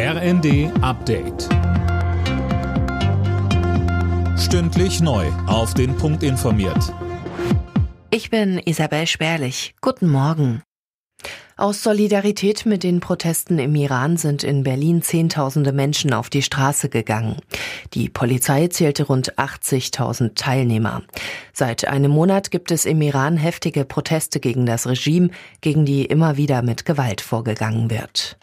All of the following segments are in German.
RND Update. Stündlich neu. Auf den Punkt informiert. Ich bin Isabel Spärlich. Guten Morgen. Aus Solidarität mit den Protesten im Iran sind in Berlin Zehntausende Menschen auf die Straße gegangen. Die Polizei zählte rund 80.000 Teilnehmer. Seit einem Monat gibt es im Iran heftige Proteste gegen das Regime, gegen die immer wieder mit Gewalt vorgegangen wird.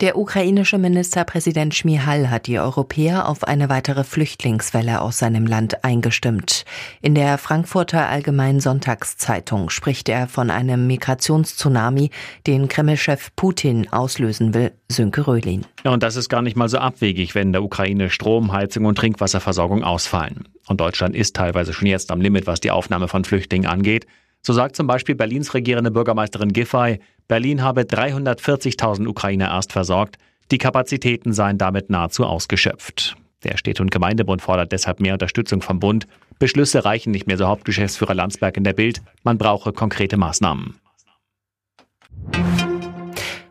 Der ukrainische Ministerpräsident Schmihal hat die Europäer auf eine weitere Flüchtlingswelle aus seinem Land eingestimmt. In der Frankfurter Allgemeinen Sonntagszeitung spricht er von einem Migrationstsunami, den Kremlchef Putin auslösen will, Sönke Röhlin. Ja, und das ist gar nicht mal so abwegig, wenn der Ukraine Strom, Heizung und Trinkwasserversorgung ausfallen. Und Deutschland ist teilweise schon jetzt am Limit, was die Aufnahme von Flüchtlingen angeht. So sagt zum Beispiel Berlins regierende Bürgermeisterin Giffey, Berlin habe 340.000 Ukrainer erst versorgt. Die Kapazitäten seien damit nahezu ausgeschöpft. Der Städte- und Gemeindebund fordert deshalb mehr Unterstützung vom Bund. Beschlüsse reichen nicht mehr, so Hauptgeschäftsführer Landsberg in der Bild. Man brauche konkrete Maßnahmen.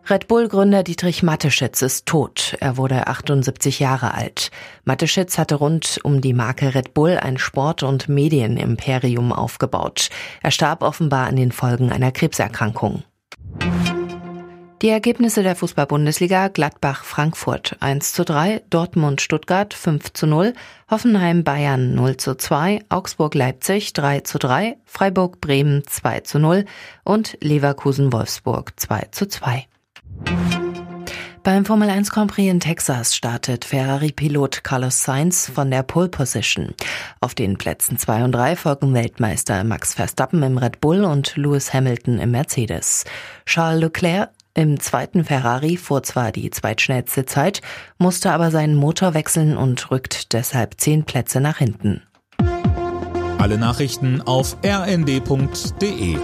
Red Bull-Gründer Dietrich Matteschitz ist tot. Er wurde 78 Jahre alt. Matteschitz hatte rund um die Marke Red Bull ein Sport- und Medienimperium aufgebaut. Er starb offenbar an den Folgen einer Krebserkrankung. Die Ergebnisse der Fußball-Bundesliga Gladbach Frankfurt 1 zu 3, Dortmund Stuttgart 5 zu 0, Hoffenheim Bayern 0 zu 2, Augsburg Leipzig 3 zu 3, Freiburg Bremen 2 zu 0 und Leverkusen Wolfsburg 2 zu 2. Beim Formel 1 Grand Prix in Texas startet Ferrari-Pilot Carlos Sainz von der Pole Position. Auf den Plätzen 2 und 3 folgen Weltmeister Max Verstappen im Red Bull und Lewis Hamilton im Mercedes. Charles Leclerc im zweiten Ferrari fuhr zwar die zweitschnellste Zeit, musste aber seinen Motor wechseln und rückt deshalb zehn Plätze nach hinten. Alle Nachrichten auf rnd.de